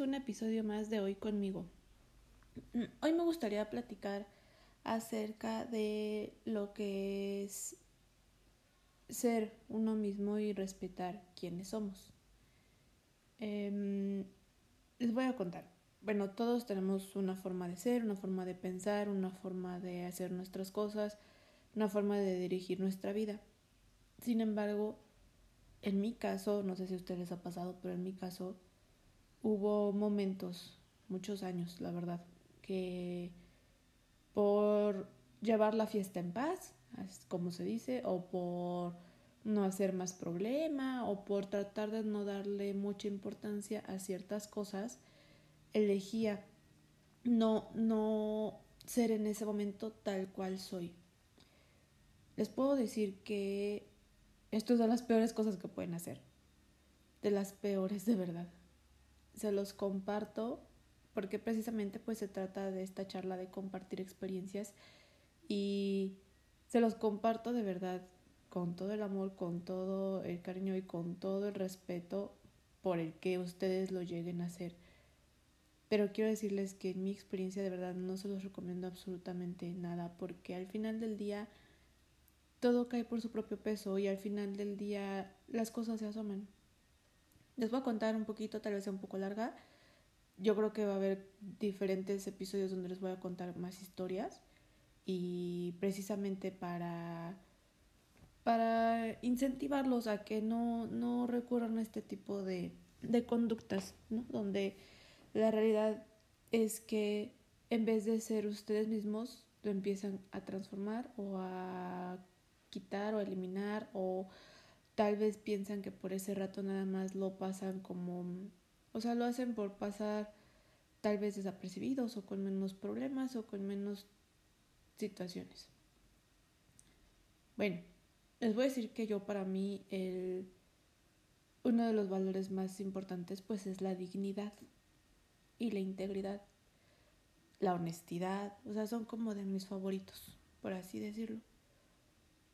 un episodio más de hoy conmigo. Hoy me gustaría platicar acerca de lo que es ser uno mismo y respetar quiénes somos. Em, les voy a contar. Bueno, todos tenemos una forma de ser, una forma de pensar, una forma de hacer nuestras cosas, una forma de dirigir nuestra vida. Sin embargo, en mi caso, no sé si a ustedes les ha pasado, pero en mi caso hubo momentos, muchos años, la verdad, que por llevar la fiesta en paz, como se dice, o por no hacer más problema, o por tratar de no darle mucha importancia a ciertas cosas, elegía no, no ser en ese momento tal cual soy. Les puedo decir que esto es de las peores cosas que pueden hacer. De las peores de verdad. Se los comparto porque precisamente pues se trata de esta charla de compartir experiencias y se los comparto de verdad con todo el amor, con todo el cariño y con todo el respeto por el que ustedes lo lleguen a hacer. Pero quiero decirles que en mi experiencia de verdad no se los recomiendo absolutamente nada porque al final del día todo cae por su propio peso y al final del día las cosas se asoman. Les voy a contar un poquito, tal vez sea un poco larga. Yo creo que va a haber diferentes episodios donde les voy a contar más historias y precisamente para para incentivarlos a que no, no recurran a este tipo de, de conductas, ¿no? Donde la realidad es que en vez de ser ustedes mismos, lo empiezan a transformar o a quitar o eliminar o tal vez piensan que por ese rato nada más lo pasan como, o sea, lo hacen por pasar tal vez desapercibidos o con menos problemas o con menos situaciones. Bueno, les voy a decir que yo para mí el, uno de los valores más importantes pues es la dignidad y la integridad, la honestidad, o sea, son como de mis favoritos, por así decirlo.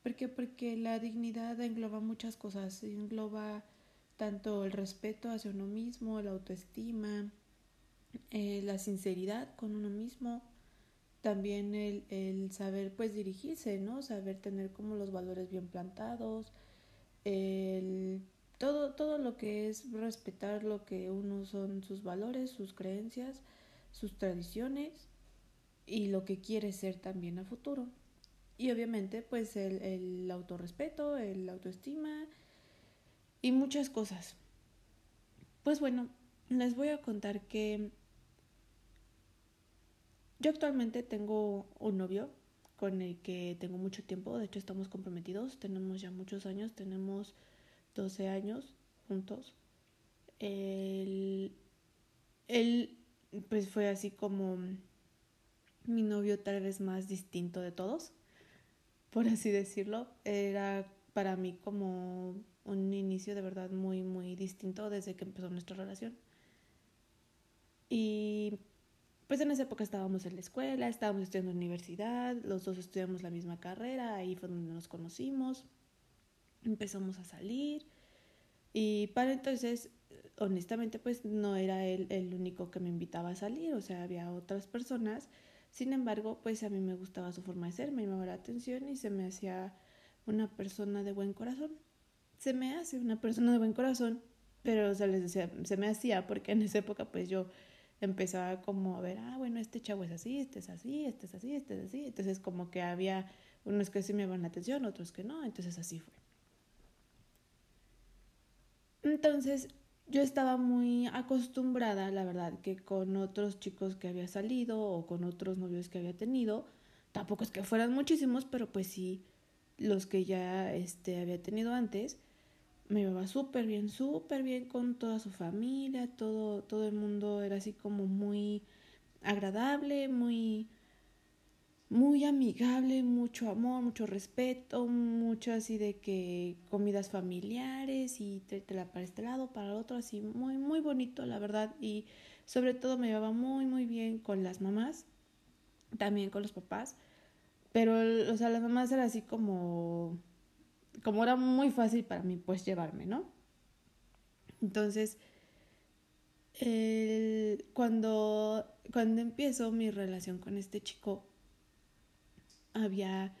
¿Por qué? Porque la dignidad engloba muchas cosas, engloba tanto el respeto hacia uno mismo, la autoestima, eh, la sinceridad con uno mismo, también el, el, saber pues dirigirse, ¿no? Saber tener como los valores bien plantados, el, todo, todo lo que es respetar lo que uno son sus valores, sus creencias, sus tradiciones y lo que quiere ser también a futuro. Y obviamente pues el, el autorrespeto, el autoestima y muchas cosas. Pues bueno, les voy a contar que yo actualmente tengo un novio con el que tengo mucho tiempo, de hecho estamos comprometidos, tenemos ya muchos años, tenemos 12 años juntos. Él, él pues fue así como mi novio tal vez más distinto de todos por así decirlo, era para mí como un inicio de verdad muy, muy distinto desde que empezó nuestra relación. Y pues en esa época estábamos en la escuela, estábamos estudiando en la universidad, los dos estudiamos la misma carrera, ahí fue donde nos conocimos, empezamos a salir y para entonces, honestamente, pues no era él el único que me invitaba a salir, o sea, había otras personas sin embargo, pues a mí me gustaba su forma de ser, me llamaba la atención y se me hacía una persona de buen corazón. Se me hace una persona de buen corazón, pero se les decía, se me hacía porque en esa época pues yo empezaba como a ver, ah, bueno, este chavo es así, este es así, este es así, este es así. Entonces como que había unos que sí me llamaban la atención, otros que no, entonces así fue. Entonces yo estaba muy acostumbrada, la verdad, que con otros chicos que había salido o con otros novios que había tenido, tampoco es que fueran muchísimos, pero pues sí, los que ya este, había tenido antes, me iba súper bien, súper bien con toda su familia, todo, todo el mundo era así como muy agradable, muy muy amigable, mucho amor, mucho respeto, mucho así de que comidas familiares y la para este lado, para el otro, así muy, muy bonito, la verdad. Y sobre todo me llevaba muy, muy bien con las mamás, también con los papás. Pero, o sea, las mamás era así como, como era muy fácil para mí, pues llevarme, ¿no? Entonces, cuando, cuando empiezo mi relación con este chico, había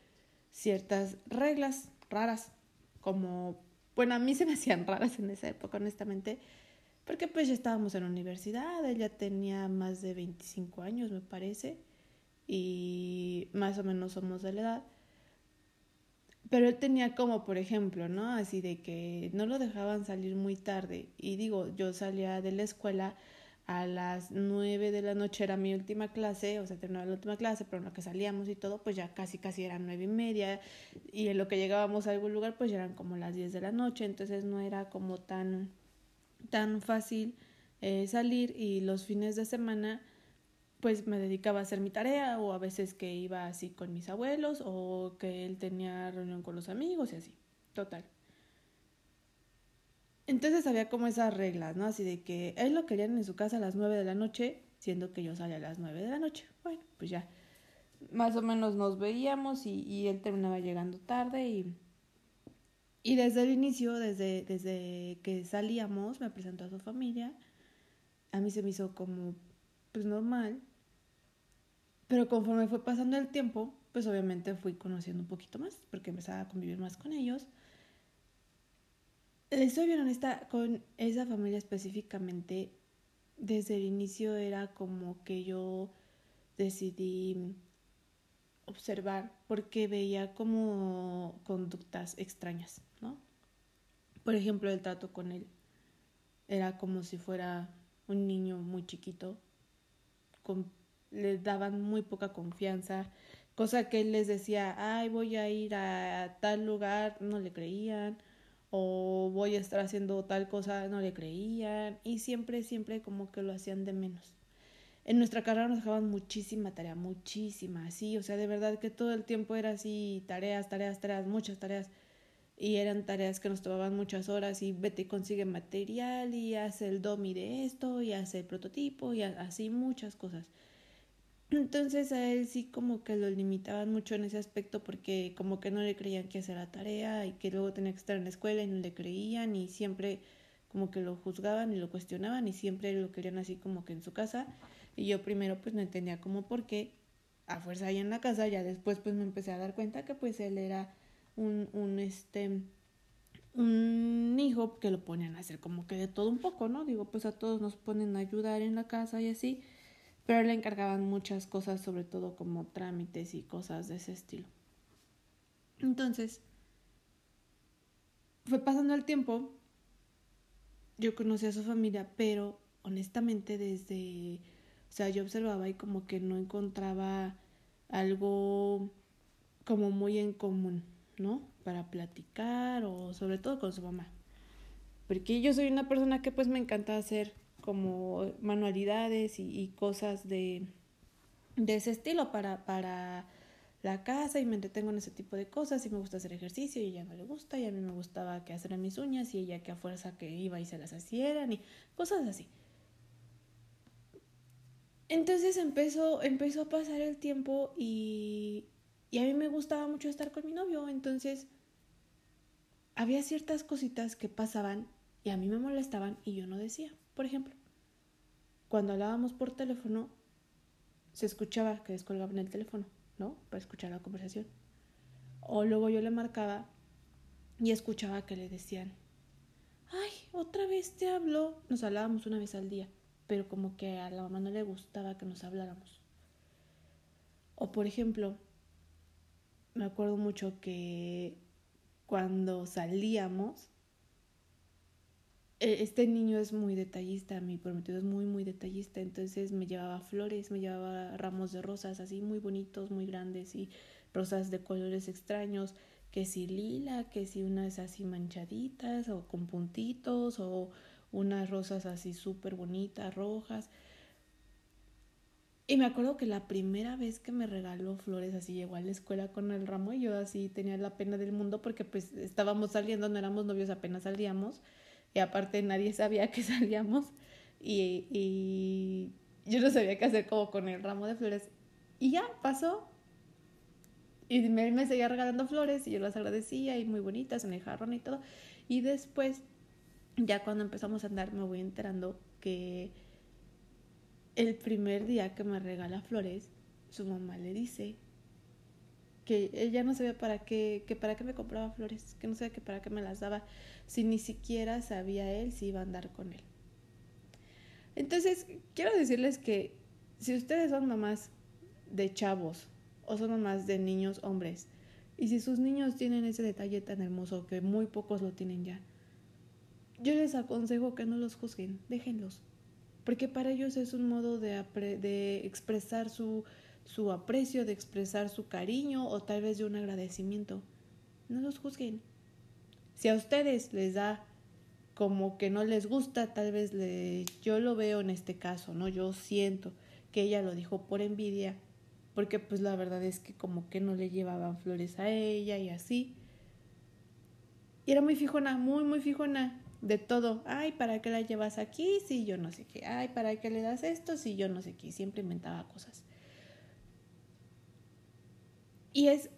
ciertas reglas raras, como, bueno, a mí se me hacían raras en esa época, honestamente, porque pues ya estábamos en la universidad, ella tenía más de 25 años, me parece, y más o menos somos de la edad. Pero él tenía como, por ejemplo, ¿no? Así de que no lo dejaban salir muy tarde. Y digo, yo salía de la escuela a las nueve de la noche, era mi última clase, o sea, terminaba la última clase, pero en lo que salíamos y todo, pues ya casi, casi eran nueve y media. Y en lo que llegábamos a algún lugar, pues ya eran como las diez de la noche. Entonces no era como tan, tan fácil eh, salir. Y los fines de semana pues me dedicaba a hacer mi tarea o a veces que iba así con mis abuelos o que él tenía reunión con los amigos y así, total. Entonces había como esas reglas, ¿no? Así de que él lo querían en su casa a las nueve de la noche, siendo que yo salía a las nueve de la noche. Bueno, pues ya, más o menos nos veíamos y, y él terminaba llegando tarde y, y desde el inicio, desde, desde que salíamos, me presentó a su familia. A mí se me hizo como, pues normal, pero conforme fue pasando el tiempo, pues obviamente fui conociendo un poquito más, porque empezaba a convivir más con ellos. Estoy bien honesta, con esa familia específicamente, desde el inicio era como que yo decidí observar porque veía como conductas extrañas, ¿no? Por ejemplo, el trato con él era como si fuera un niño muy chiquito, con le daban muy poca confianza, cosa que él les decía, ay, voy a ir a tal lugar, no le creían, o voy a estar haciendo tal cosa, no le creían, y siempre, siempre como que lo hacían de menos. En nuestra carrera nos dejaban muchísima tarea, muchísima, sí, o sea, de verdad que todo el tiempo era así, tareas, tareas, tareas, muchas tareas, y eran tareas que nos tomaban muchas horas, y vete y consigue material, y hace el domi de esto, y hace el prototipo, y así muchas cosas. Entonces a él sí como que lo limitaban mucho en ese aspecto porque como que no le creían que hacer la tarea y que luego tenía que estar en la escuela y no le creían y siempre como que lo juzgaban y lo cuestionaban y siempre lo querían así como que en su casa y yo primero pues no entendía como por qué a fuerza ahí en la casa ya después pues me empecé a dar cuenta que pues él era un, un este un hijo que lo ponían a hacer como que de todo un poco, ¿no? Digo, pues a todos nos ponen a ayudar en la casa y así pero le encargaban muchas cosas, sobre todo como trámites y cosas de ese estilo. Entonces, fue pasando el tiempo, yo conocí a su familia, pero honestamente desde, o sea, yo observaba y como que no encontraba algo como muy en común, ¿no? Para platicar o sobre todo con su mamá. Porque yo soy una persona que pues me encanta hacer como manualidades y, cosas de, de ese estilo para, para la casa y me entretengo en ese tipo de cosas y me gusta hacer ejercicio y ella no le gusta y a mí me gustaba que hacer mis uñas y ella que a fuerza que iba y se las hicieran y cosas así. Entonces empezó, empezó a pasar el tiempo y, y a mí me gustaba mucho estar con mi novio, entonces había ciertas cositas que pasaban y a mí me molestaban y yo no decía. Por ejemplo, cuando hablábamos por teléfono, se escuchaba que descolgaban el teléfono, ¿no? Para escuchar la conversación. O luego yo le marcaba y escuchaba que le decían, ay, otra vez te hablo. Nos hablábamos una vez al día, pero como que a la mamá no le gustaba que nos habláramos. O por ejemplo, me acuerdo mucho que cuando salíamos, este niño es muy detallista, mi prometido es muy, muy detallista, entonces me llevaba flores, me llevaba ramos de rosas así muy bonitos, muy grandes y rosas de colores extraños, que si lila, que si unas así manchaditas o con puntitos o unas rosas así súper bonitas, rojas. Y me acuerdo que la primera vez que me regaló flores así llegó a la escuela con el ramo y yo así tenía la pena del mundo porque pues estábamos saliendo, no éramos novios, apenas salíamos y aparte nadie sabía que salíamos y, y yo no sabía qué hacer como con el ramo de flores. Y ya pasó. Y me, me seguía regalando flores y yo las agradecía y muy bonitas en el jarrón y todo. Y después, ya cuando empezamos a andar, me voy enterando que el primer día que me regala flores, su mamá le dice que ella no sabía para qué, que para qué me compraba flores, que no sabía que para qué me las daba, si ni siquiera sabía él si iba a andar con él. Entonces, quiero decirles que si ustedes son mamás de chavos o son mamás de niños hombres, y si sus niños tienen ese detalle tan hermoso que muy pocos lo tienen ya, yo les aconsejo que no los juzguen, déjenlos, porque para ellos es un modo de, de expresar su, su aprecio, de expresar su cariño o tal vez de un agradecimiento. No los juzguen. Si a ustedes les da como que no les gusta, tal vez le, yo lo veo en este caso, ¿no? Yo siento que ella lo dijo por envidia, porque pues la verdad es que como que no le llevaban flores a ella y así. Y era muy fijona, muy, muy fijona de todo. Ay, ¿para qué la llevas aquí? Sí, yo no sé qué. Ay, ¿para qué le das esto? Sí, yo no sé qué. Siempre inventaba cosas. Y es,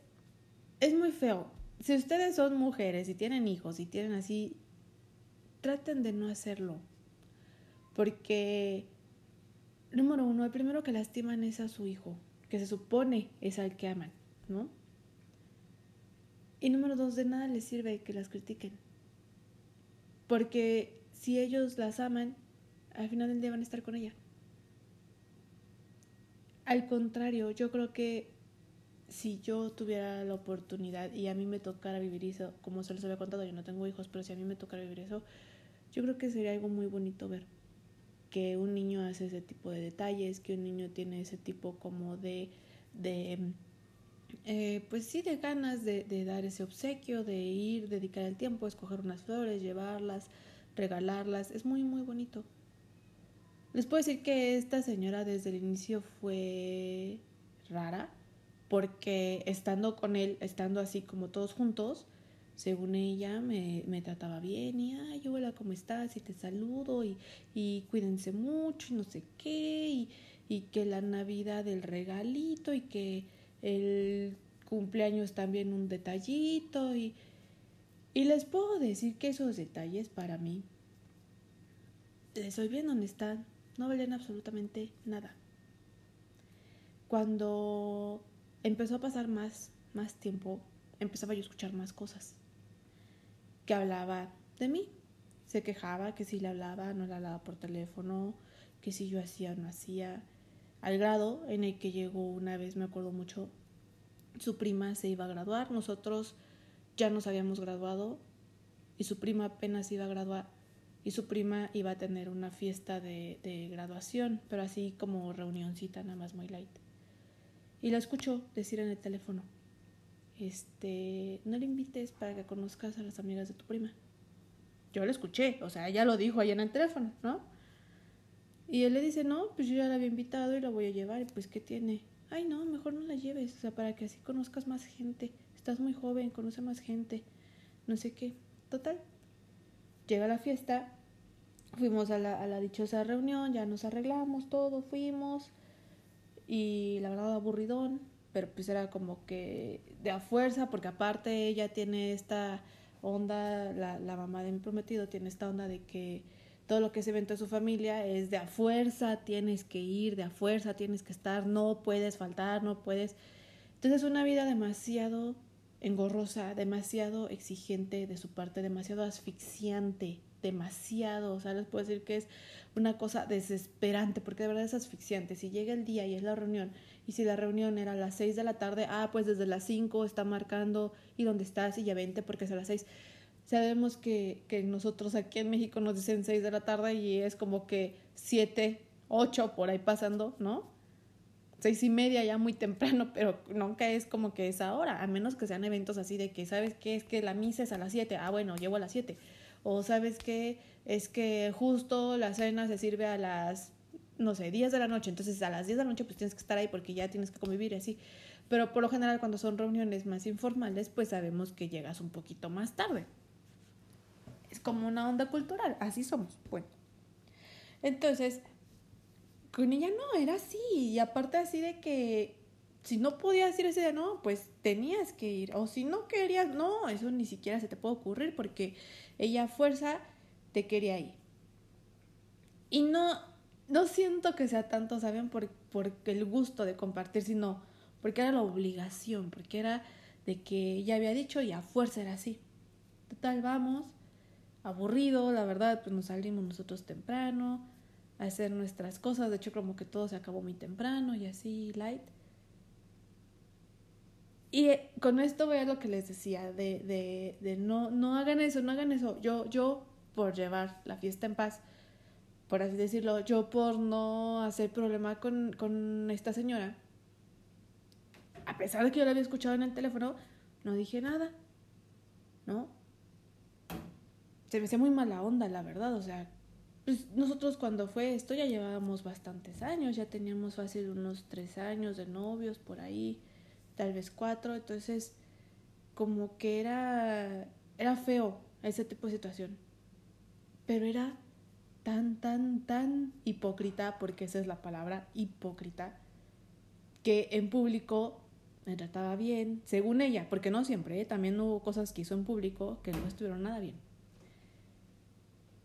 es muy feo. Si ustedes son mujeres y tienen hijos y tienen así, traten de no hacerlo. Porque, número uno, el primero que lastiman es a su hijo, que se supone es al que aman, ¿no? Y número dos, de nada les sirve que las critiquen. Porque si ellos las aman, al final del día van a estar con ella. Al contrario, yo creo que si yo tuviera la oportunidad y a mí me tocara vivir eso, como se les había contado, yo no tengo hijos, pero si a mí me tocara vivir eso, yo creo que sería algo muy bonito ver que un niño hace ese tipo de detalles, que un niño tiene ese tipo como de, de eh, pues sí, de ganas de, de, dar ese obsequio, de ir, dedicar el tiempo, escoger unas flores, llevarlas, regalarlas. Es muy, muy bonito. Les puedo decir que esta señora desde el inicio fue rara, porque estando con él, estando así como todos juntos, según ella me, me trataba bien y, ay, hola, ¿cómo estás? Y te saludo y, y cuídense mucho y no sé qué, y, y que la Navidad del regalito y que el cumpleaños también un detallito y, y les puedo decir que esos detalles para mí, les soy bien honesta, no valen absolutamente nada. Cuando empezó a pasar más, más tiempo, empezaba yo a escuchar más cosas. Que hablaba de mí. Se quejaba que si le hablaba, no le hablaba por teléfono, que si yo hacía o no hacía al grado en el que llegó una vez, me acuerdo mucho, su prima se iba a graduar, nosotros ya nos habíamos graduado y su prima apenas iba a graduar y su prima iba a tener una fiesta de, de graduación, pero así como reunioncita nada más muy light. Y la escucho decir en el teléfono, este, no le invites para que conozcas a las amigas de tu prima. Yo la escuché, o sea, ella lo dijo ahí en el teléfono, ¿no? Y él le dice, no, pues yo ya la había invitado y la voy a llevar, y pues ¿qué tiene? Ay, no, mejor no la lleves, o sea, para que así conozcas más gente. Estás muy joven, conoce más gente, no sé qué. Total. Llega la fiesta, fuimos a la, a la dichosa reunión, ya nos arreglamos todo, fuimos. Y la verdad, aburridón, pero pues era como que de a fuerza, porque aparte ella tiene esta onda, la, la mamá de mi prometido tiene esta onda de que todo lo que es evento de su familia es de a fuerza, tienes que ir, de a fuerza tienes que estar, no puedes faltar, no puedes. Entonces una vida demasiado engorrosa, demasiado exigente de su parte, demasiado asfixiante, demasiado, o sea, les puedo decir que es una cosa desesperante, porque de verdad es asfixiante. Si llega el día y es la reunión, y si la reunión era a las 6 de la tarde, ah, pues desde las 5 está marcando y dónde estás y ya vente porque es a las 6. Sabemos que, que nosotros aquí en México nos dicen 6 de la tarde y es como que 7, 8 por ahí pasando, ¿no? Seis y media ya muy temprano, pero nunca es como que es ahora, a menos que sean eventos así de que, ¿sabes qué? Es que la misa es a las 7, ah, bueno, llevo a las 7. O ¿sabes qué? Es que justo la cena se sirve a las, no sé, 10 de la noche, entonces a las 10 de la noche pues tienes que estar ahí porque ya tienes que convivir así. Pero por lo general cuando son reuniones más informales, pues sabemos que llegas un poquito más tarde es como una onda cultural, así somos. Bueno, entonces, con ella no, era así, y aparte así de que si no podías ir ese día, no, pues tenías que ir, o si no querías, no, eso ni siquiera se te puede ocurrir porque ella a fuerza te quería ir. Y no, no siento que sea tanto, ¿saben? Por, por el gusto de compartir, sino porque era la obligación, porque era de que ya había dicho y a fuerza era así. Total, vamos, aburrido, la verdad, pues nos salimos nosotros temprano a hacer nuestras cosas, de hecho como que todo se acabó muy temprano y así, light. Y eh, con esto voy a lo que les decía, de, de, no, no hagan eso, no hagan eso. Yo, yo, por llevar la fiesta en paz, por así decirlo, yo por no hacer problema con, con esta señora, a pesar de que yo la había escuchado en el teléfono, no dije nada, ¿no? Se me hacía muy mala onda, la verdad, o sea, pues nosotros cuando fue esto ya llevábamos bastantes años, ya teníamos fácil unos tres años de novios por ahí tal vez cuatro, entonces como que era, era feo ese tipo de situación, pero era tan, tan, tan hipócrita, porque esa es la palabra, hipócrita, que en público me trataba bien, según ella, porque no siempre, ¿eh? también hubo cosas que hizo en público que no estuvieron nada bien.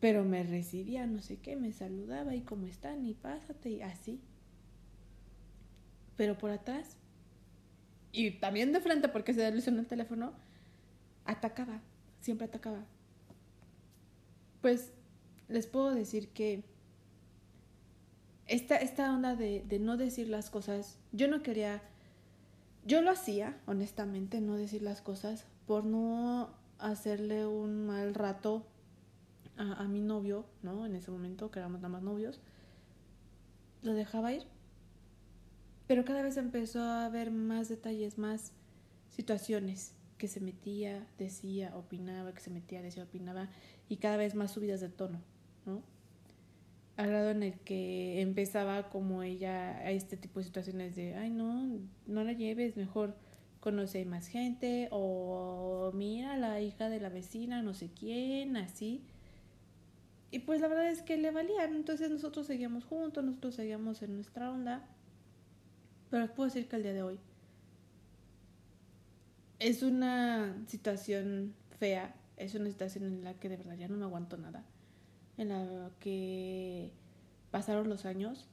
Pero me recibía, no sé qué, me saludaba y cómo están y pásate y así. Pero por atrás y también de frente porque se en el teléfono, atacaba, siempre atacaba. Pues les puedo decir que esta, esta onda de, de no decir las cosas, yo no quería, yo lo hacía, honestamente, no decir las cosas por no hacerle un mal rato a, a mi novio, ¿no? En ese momento, que éramos nada más novios, lo dejaba ir pero cada vez empezó a haber más detalles, más situaciones que se metía, decía, opinaba, que se metía, decía, opinaba, y cada vez más subidas de tono, ¿no? Al grado en el que empezaba como ella a este tipo de situaciones de, ay, no, no la lleves, mejor conoce más gente, o mira la hija de la vecina, no sé quién, así. Y pues la verdad es que le valían, entonces nosotros seguíamos juntos, nosotros seguíamos en nuestra onda pero puedo decir que el día de hoy es una situación fea, es una situación en la que de verdad ya no me aguanto nada, en la que pasaron los años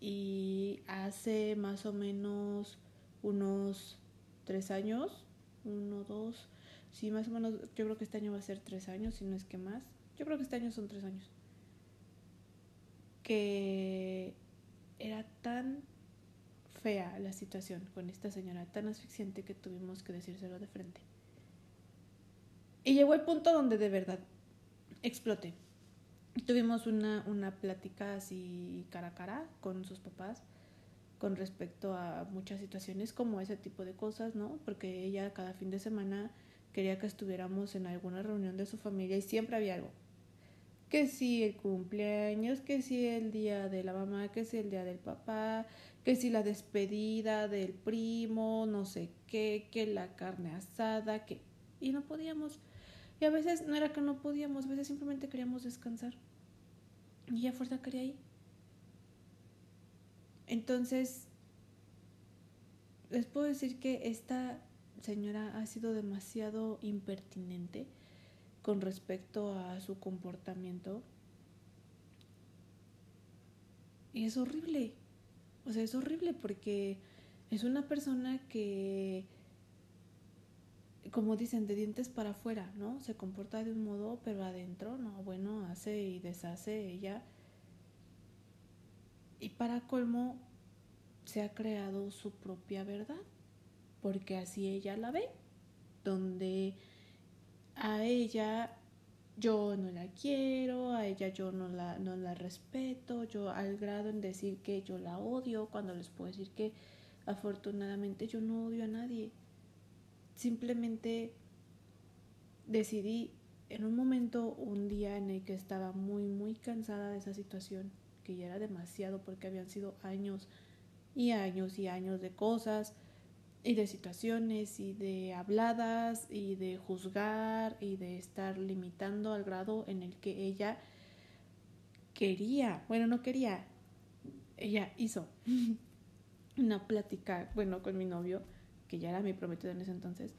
y hace más o menos unos tres años, uno, dos, sí, más o menos, yo creo que este año va a ser tres años, si no es que más, yo creo que este año son tres años, que era tan fea la situación con esta señora tan asfixiante que tuvimos que decírselo de frente. Y llegó el punto donde de verdad exploté. Tuvimos una, una plática así cara a cara con sus papás con respecto a muchas situaciones como ese tipo de cosas, ¿no? Porque ella cada fin de semana quería que estuviéramos en alguna reunión de su familia y siempre había algo. Que si el cumpleaños, que si el día de la mamá, que si el día del papá, que si la despedida del primo, no sé qué, que la carne asada, que... Y no podíamos. Y a veces no era que no podíamos, a veces simplemente queríamos descansar. Y ya fuerza quería ir. Entonces, les puedo decir que esta señora ha sido demasiado impertinente con respecto a su comportamiento. Y es horrible. O sea, es horrible porque es una persona que, como dicen, de dientes para afuera, ¿no? Se comporta de un modo, pero adentro, no, bueno, hace y deshace ella. Y para colmo, se ha creado su propia verdad, porque así ella la ve, donde a ella yo no la quiero, a ella yo no la, no la respeto, yo al grado en decir que yo la odio, cuando les puedo decir que afortunadamente yo no odio a nadie. Simplemente decidí en un momento, un día en el que estaba muy, muy cansada de esa situación, que ya era demasiado porque habían sido años y años y años de cosas, y de situaciones y de habladas y de juzgar y de estar limitando al grado en el que ella quería, bueno, no quería, ella hizo una plática, bueno, con mi novio, que ya era mi prometido en ese entonces,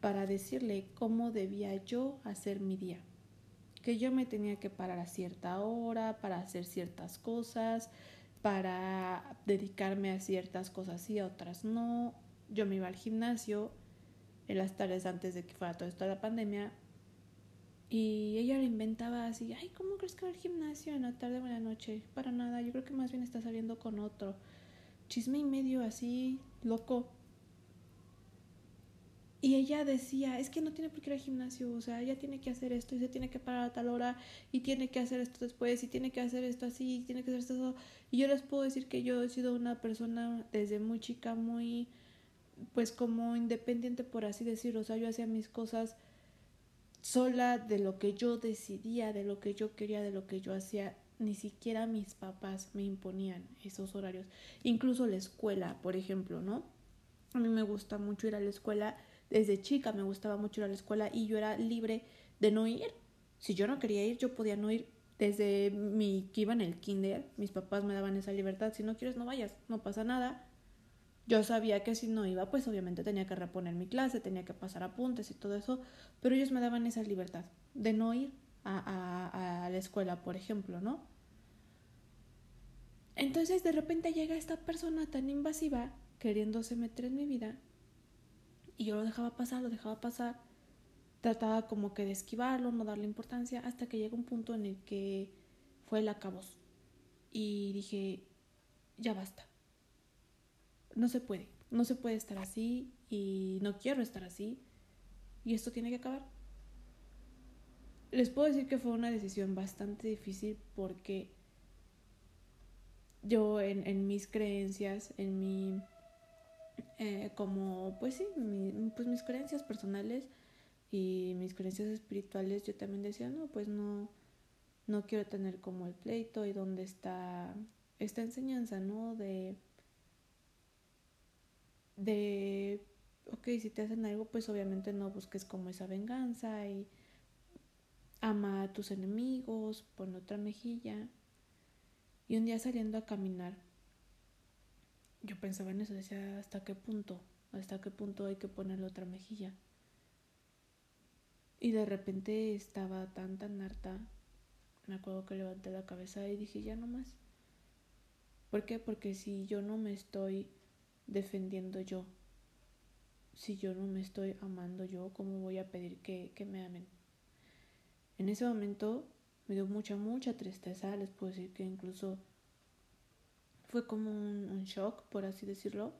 para decirle cómo debía yo hacer mi día, que yo me tenía que parar a cierta hora para hacer ciertas cosas, para dedicarme a ciertas cosas y a otras no. Yo me iba al gimnasio en las tardes antes de que fuera toda esta la pandemia y ella lo inventaba así, ay, ¿cómo crees que va al gimnasio en la tarde o en la noche? Para nada, yo creo que más bien está saliendo con otro. Chisme y medio así, loco. Y ella decía, es que no tiene por qué ir al gimnasio, o sea, ella tiene que hacer esto y se tiene que parar a tal hora y tiene que hacer esto después y tiene que hacer esto así y tiene que hacer esto. Y yo les puedo decir que yo he sido una persona desde muy chica, muy, pues como independiente por así decirlo, o sea, yo hacía mis cosas sola de lo que yo decidía, de lo que yo quería, de lo que yo hacía. Ni siquiera mis papás me imponían esos horarios. Incluso la escuela, por ejemplo, ¿no? A mí me gusta mucho ir a la escuela desde chica me gustaba mucho ir a la escuela y yo era libre de no ir. Si yo no quería ir, yo podía no ir. Desde mi que iba en el kinder, mis papás me daban esa libertad. Si no quieres, no vayas, no pasa nada. Yo sabía que si no iba, pues obviamente tenía que reponer mi clase, tenía que pasar apuntes y todo eso, pero ellos me daban esa libertad de no ir a, a, la escuela, por ejemplo, ¿no? Entonces de repente llega esta persona tan invasiva queriéndose meter en mi vida y yo lo dejaba pasar, lo dejaba pasar. Trataba como que de esquivarlo, no darle importancia, hasta que llega un punto en el que fue el acabos. Y dije, ya basta. No se puede, no se puede estar así y no quiero estar así. Y esto tiene que acabar. Les puedo decir que fue una decisión bastante difícil porque yo en, en mis creencias, en mi eh, como, pues sí, pues mis creencias personales y mis creencias espirituales, yo también decía, no, pues no, no quiero tener como el pleito y dónde está esta enseñanza, ¿no? De, de, ok, si te hacen algo, pues obviamente no busques como esa venganza y ama a tus enemigos, pon otra mejilla. Y un día saliendo a caminar, yo pensaba en eso, decía, ¿hasta qué punto? ¿Hasta qué punto hay que ponerle otra mejilla? Y de repente estaba tan, tan harta. Me acuerdo que levanté la cabeza y dije, ya no más. ¿Por qué? Porque si yo no me estoy defendiendo yo, si yo no me estoy amando yo, ¿cómo voy a pedir que, que me amen? En ese momento me dio mucha, mucha tristeza. Les puedo decir que incluso fue como un, shock, por así decirlo,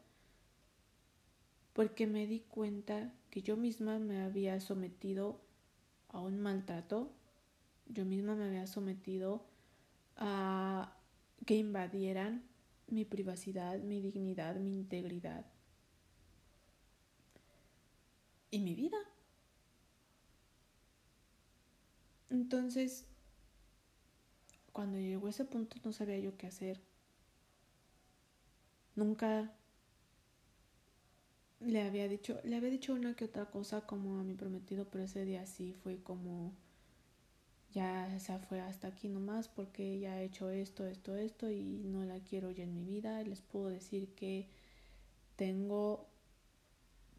porque me di cuenta que yo misma me había sometido a un maltrato, yo misma me había sometido a que invadieran mi privacidad, mi dignidad, mi integridad y mi vida. Entonces, cuando llegó ese punto no sabía yo qué hacer. Nunca le había dicho, le había dicho una que otra cosa como a mi prometido, pero ese día sí fue como ya se fue hasta aquí nomás porque ella ha hecho esto, esto, esto y no la quiero ya en mi vida. Les puedo decir que tengo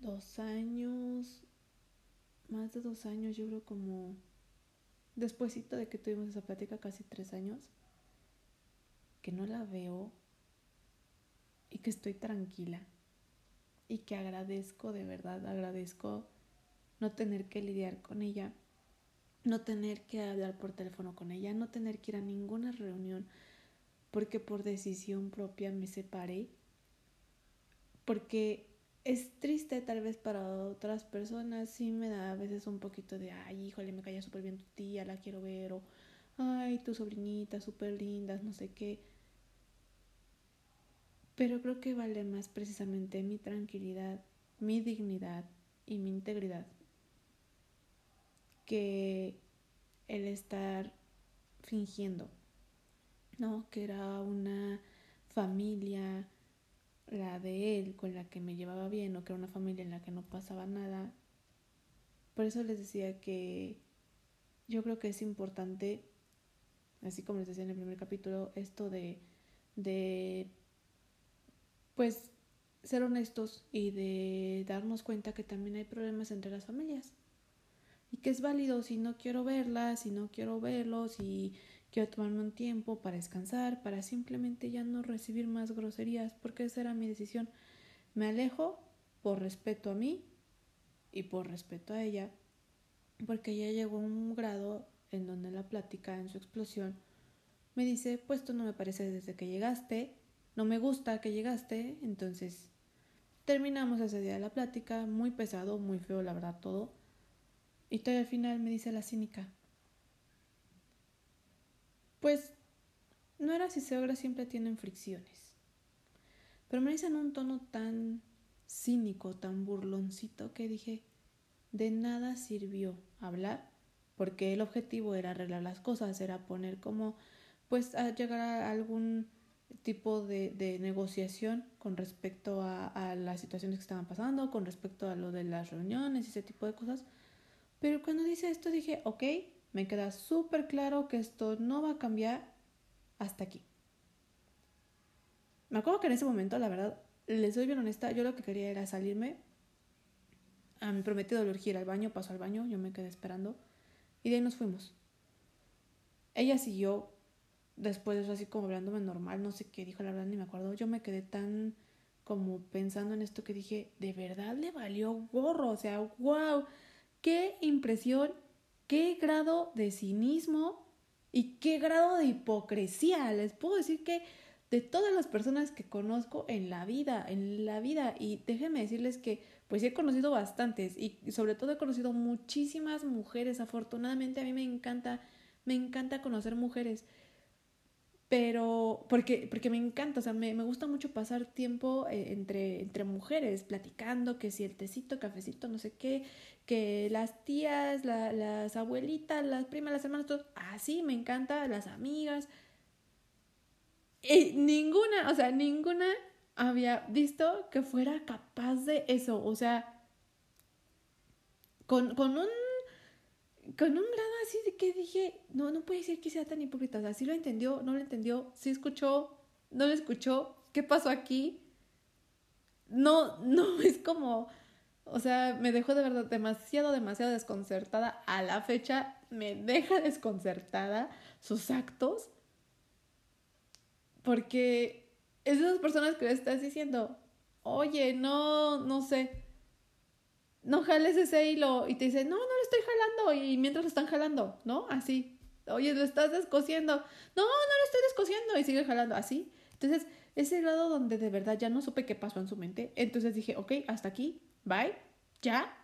dos años, más de dos años, yo creo como despuésito de que tuvimos esa plática, casi tres años, que no la veo y que estoy tranquila y que agradezco, de verdad agradezco no tener que lidiar con ella, no tener que hablar por teléfono con ella, no tener que ir a ninguna reunión porque por decisión propia me separé, porque es triste tal vez para otras personas, sí me da a veces un poquito de, ay, híjole, me caía súper bien tu tía, la quiero ver, o, ay, tu sobrinita, súper lindas, no sé qué. Pero creo que vale más precisamente mi tranquilidad, mi dignidad y mi integridad que el estar fingiendo, ¿no? Que era una familia, la de él, con la que me llevaba bien, o que era una familia en la que no pasaba nada. Por eso les decía que yo creo que es importante, así como les decía en el primer capítulo, esto de, de pues ser honestos y de darnos cuenta que también hay problemas entre las familias. Y que es válido si no quiero verla, si no quiero verlo, si quiero tomarme un tiempo para descansar, para simplemente ya no recibir más groserías, porque esa era mi decisión. Me alejo por respeto a mí y por respeto a ella, porque ya llegó un grado en donde la plática en su explosión me dice, pues tú no me pareces desde que llegaste, no me gusta que llegaste, entonces terminamos ese día de la plática, muy pesado, muy feo, la verdad, todo. Y todavía al final me dice la cínica, pues no era si suegras siempre tienen fricciones. Pero me dice en un tono tan cínico, tan burloncito, que dije, de nada sirvió hablar, porque el objetivo era arreglar las cosas, era poner como, pues, a llegar a algún tipo de, de negociación con respecto a, a, las situaciones que estaban pasando, con respecto a lo de las reuniones y ese tipo de cosas. Pero cuando dice esto dije, ok, me queda súper claro que esto no va a cambiar hasta aquí. Me acuerdo que en ese momento, la verdad, les soy bien honesta, yo lo que quería era salirme. A mi prometido le urgir al baño, pasó al baño, yo me quedé esperando. Y de ahí nos fuimos. Ella siguió después de eso así como hablándome normal, no sé qué dijo, la verdad ni me acuerdo. Yo me quedé tan como pensando en esto que dije, de verdad le valió gorro, o sea, wow, qué impresión, qué grado de cinismo y qué grado de hipocresía. Les puedo decir que de todas las personas que conozco en la vida, en la vida, y déjenme decirles que pues he conocido bastantes y sobre todo he conocido muchísimas mujeres, afortunadamente a mí me encanta, me encanta conocer mujeres pero porque, porque me encanta, o sea, me, me gusta mucho pasar tiempo eh, entre, entre mujeres, platicando, que si el tecito, cafecito, no sé qué, que las tías, la, las abuelitas, las primas, las hermanas, todo, así me encanta, las amigas. Y ninguna, o sea, ninguna había visto que fuera capaz de eso, o sea, con, con un con un grado así de que dije, no, no puede ser que sea tan hipócrita. O sea, sí lo entendió, no lo entendió, sí escuchó, no lo escuchó, ¿qué pasó aquí? No, no, es como, o sea, me dejó de verdad demasiado, demasiado desconcertada. A la fecha me deja desconcertada sus actos. Porque es de esas personas que le estás diciendo, oye, no, no sé, no jales ese hilo y te dice, no, no lo estoy jalando y mientras lo están jalando, ¿no? Así, oye, lo estás descosiendo, no, no lo estoy descosiendo y sigue jalando, así. Entonces, ese lado donde de verdad ya no supe qué pasó en su mente, entonces dije, ok, hasta aquí, bye, ya,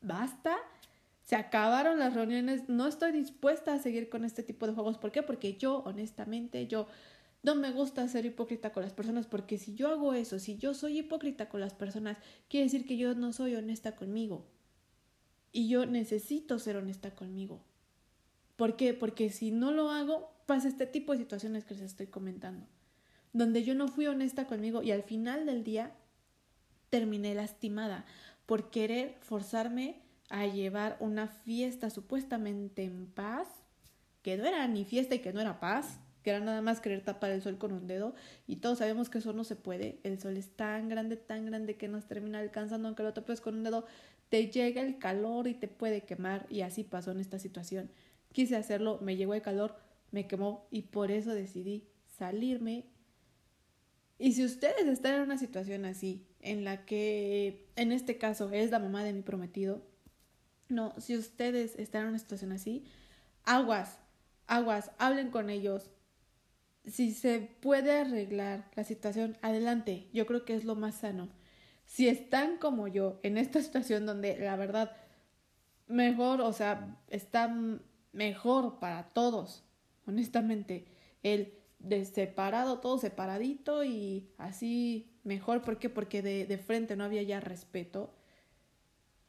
basta. Se acabaron las reuniones, no estoy dispuesta a seguir con este tipo de juegos. ¿Por qué? Porque yo, honestamente, yo no me gusta ser hipócrita con las personas porque si yo hago eso, si yo soy hipócrita con las personas, quiere decir que yo no soy honesta conmigo. Y yo necesito ser honesta conmigo. ¿Por qué? Porque si no lo hago, pasa este tipo de situaciones que les estoy comentando. Donde yo no fui honesta conmigo y al final del día terminé lastimada por querer forzarme a llevar una fiesta supuestamente en paz, que no era ni fiesta y que no era paz, que era nada más querer tapar el sol con un dedo y todos sabemos que eso no se puede, el sol es tan grande, tan grande que nos termina alcanzando, aunque lo tapes con un dedo, te llega el calor y te puede quemar y así pasó en esta situación. Quise hacerlo, me llegó el calor, me quemó y por eso decidí salirme. Y si ustedes están en una situación así, en la que en este caso es la mamá de mi prometido, no, si ustedes están en una situación así, aguas, aguas, hablen con ellos, si se puede arreglar la situación, adelante. Yo creo que es lo más sano. Si están como yo en esta situación donde la verdad mejor, o sea, está mejor para todos, honestamente, el de separado, todo separadito y así mejor. ¿Por qué? Porque de, de frente no había ya respeto.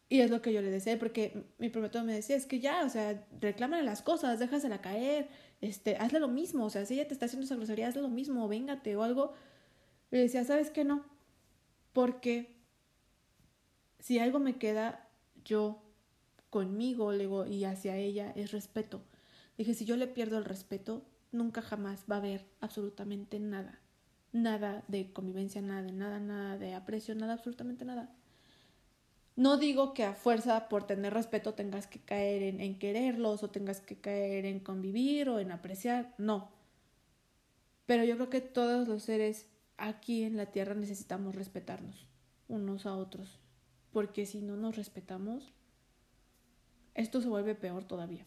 Y es lo que yo le decía, porque mi prometido me decía, es que ya, o sea, reclámale las cosas, déjasela caer, este, hazle lo mismo, o sea, si ella te está haciendo esa grosería, hazle lo mismo, véngate o algo. Le decía, ¿sabes qué no? Porque si algo me queda yo conmigo le y hacia ella es respeto. Dije, si yo le pierdo el respeto, nunca jamás va a haber absolutamente nada. Nada de convivencia, nada de nada, nada de aprecio, nada, absolutamente nada. No digo que a fuerza por tener respeto tengas que caer en, en quererlos o tengas que caer en convivir o en apreciar, no. Pero yo creo que todos los seres aquí en la Tierra necesitamos respetarnos unos a otros, porque si no nos respetamos, esto se vuelve peor todavía.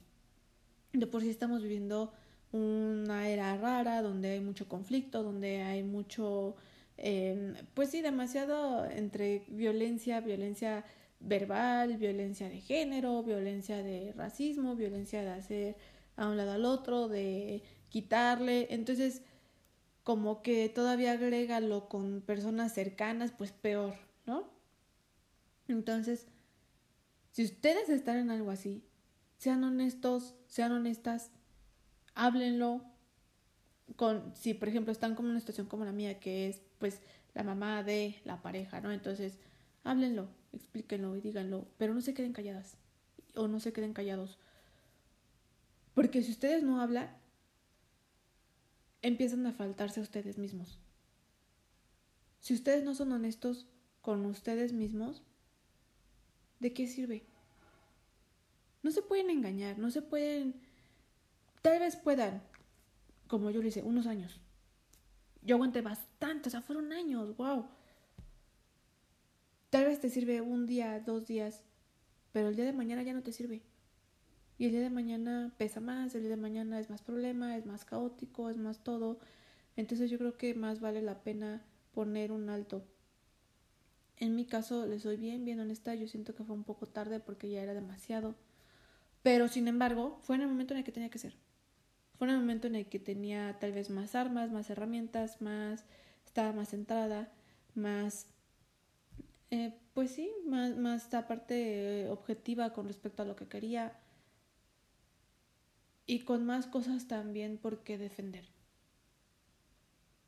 De por sí estamos viviendo una era rara donde hay mucho conflicto, donde hay mucho, eh, pues sí, demasiado entre violencia, violencia verbal, violencia de género, violencia de racismo, violencia de hacer a un lado al otro, de quitarle. Entonces, como que todavía agrégalo con personas cercanas, pues peor, ¿no? Entonces, si ustedes están en algo así, sean honestos, sean honestas, háblenlo con, si por ejemplo están como una situación como la mía, que es pues la mamá de la pareja, ¿no? Entonces, háblenlo, explíquenlo y díganlo, pero no se queden calladas o no se queden callados. Porque si ustedes no hablan, empiezan a faltarse a ustedes mismos. Si ustedes no son honestos con ustedes mismos, ¿de qué sirve? No se pueden engañar, no se pueden Tal vez puedan, como yo lo hice, unos años. Yo aguanté bastante, o sea, fueron años, wow. Tal vez te sirve un día, dos días, pero el día de mañana ya no te sirve. Y el día de mañana pesa más, el día de mañana es más problema, es más caótico, es más todo. Entonces yo creo que más vale la pena poner un alto. En mi caso, le soy bien, bien honesta, yo siento que fue un poco tarde porque ya era demasiado. Pero sin embargo, fue en el momento en el que tenía que ser. Fue un momento en el que tenía tal vez más armas, más herramientas, más estaba más centrada, más eh, pues sí, más, más esta parte objetiva con respecto a lo que quería y con más cosas también por qué defender.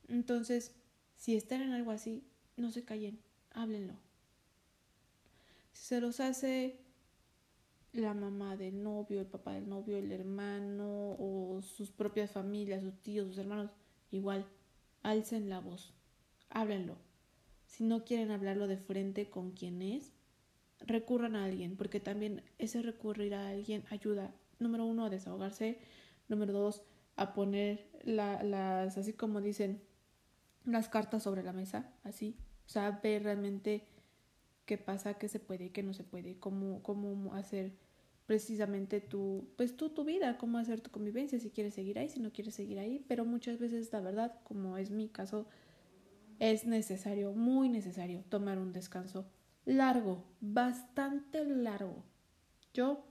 Entonces, si están en algo así, no se callen, háblenlo. Si se los hace la mamá del novio, el papá del novio, el hermano o sus propias familias, sus tíos, sus hermanos, igual, alcen la voz, háblenlo. Si no quieren hablarlo de frente con quien es, recurran a alguien, porque también ese recurrir a alguien ayuda, número uno, a desahogarse, número dos, a poner las, así como dicen, las cartas sobre la mesa, así, o sea, ver realmente qué pasa, qué se puede, qué no se puede, cómo, cómo hacer precisamente tu, pues tú, tu vida, cómo hacer tu convivencia, si quieres seguir ahí, si no quieres seguir ahí, pero muchas veces la verdad, como es mi caso, es necesario, muy necesario, tomar un descanso largo, bastante largo. Yo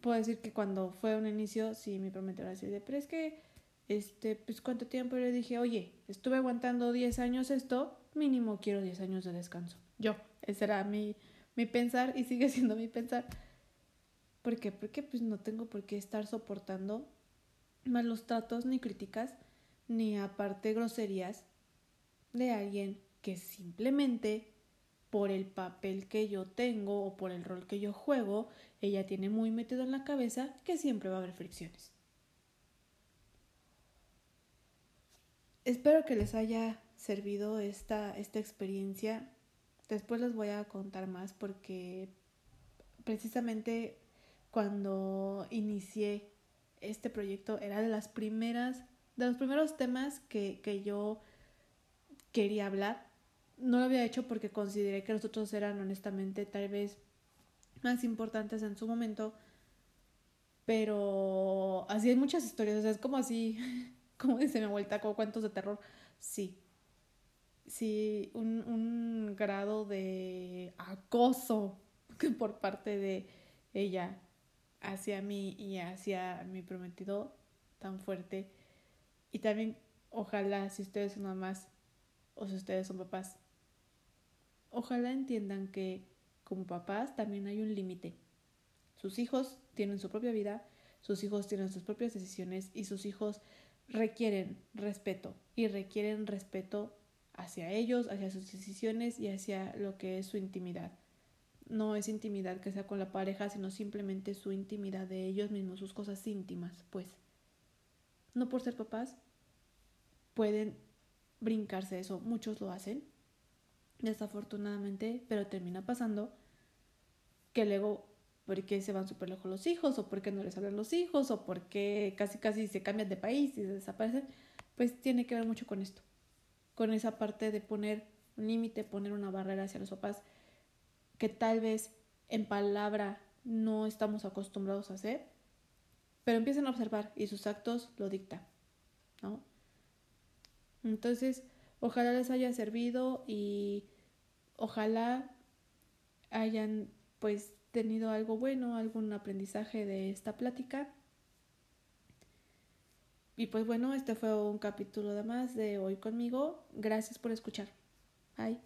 puedo decir que cuando fue un inicio, sí, mi prometedora así de, pero es que, este, pues cuánto tiempo le dije, oye, estuve aguantando 10 años esto, mínimo quiero 10 años de descanso. Yo, ese era mi, mi pensar y sigue siendo mi pensar. ¿Por qué? Porque pues no tengo por qué estar soportando malos tratos ni críticas ni aparte groserías de alguien que simplemente por el papel que yo tengo o por el rol que yo juego, ella tiene muy metido en la cabeza que siempre va a haber fricciones. Espero que les haya servido esta, esta experiencia. Después les voy a contar más porque precisamente cuando inicié este proyecto era de las primeras, de los primeros temas que, que yo quería hablar. No lo había hecho porque consideré que los otros eran honestamente tal vez más importantes en su momento. Pero así hay muchas historias, o sea, es como así, como dice mi vuelta, como cuentos de terror. Sí, sí, un, un grado de acoso por parte de ella hacia mí y hacia mi prometido tan fuerte. Y también, ojalá, si ustedes son mamás o si ustedes son papás, ojalá entiendan que como papás también hay un límite. Sus hijos tienen su propia vida, sus hijos tienen sus propias decisiones y sus hijos requieren respeto y requieren respeto hacia ellos, hacia sus decisiones y hacia lo que es su intimidad no es intimidad que sea con la pareja, sino simplemente su intimidad de ellos mismos, sus cosas íntimas, pues. No por ser papás, pueden brincarse eso, muchos lo hacen. desafortunadamente, pero termina pasando que luego, ¿por qué se van súper lejos los hijos? ¿O por qué no les hablan los hijos? ¿O por qué casi casi se cambian de país y desaparecen? Pues tiene que ver mucho con esto, con esa parte de poner un límite, poner una barrera hacia los papás que tal vez en palabra no estamos acostumbrados a hacer, pero empiezan a observar y sus actos lo dictan, ¿no? Entonces, ojalá les haya servido y ojalá hayan pues tenido algo bueno, algún aprendizaje de esta plática. Y pues bueno, este fue un capítulo de más de hoy conmigo. Gracias por escuchar. Bye.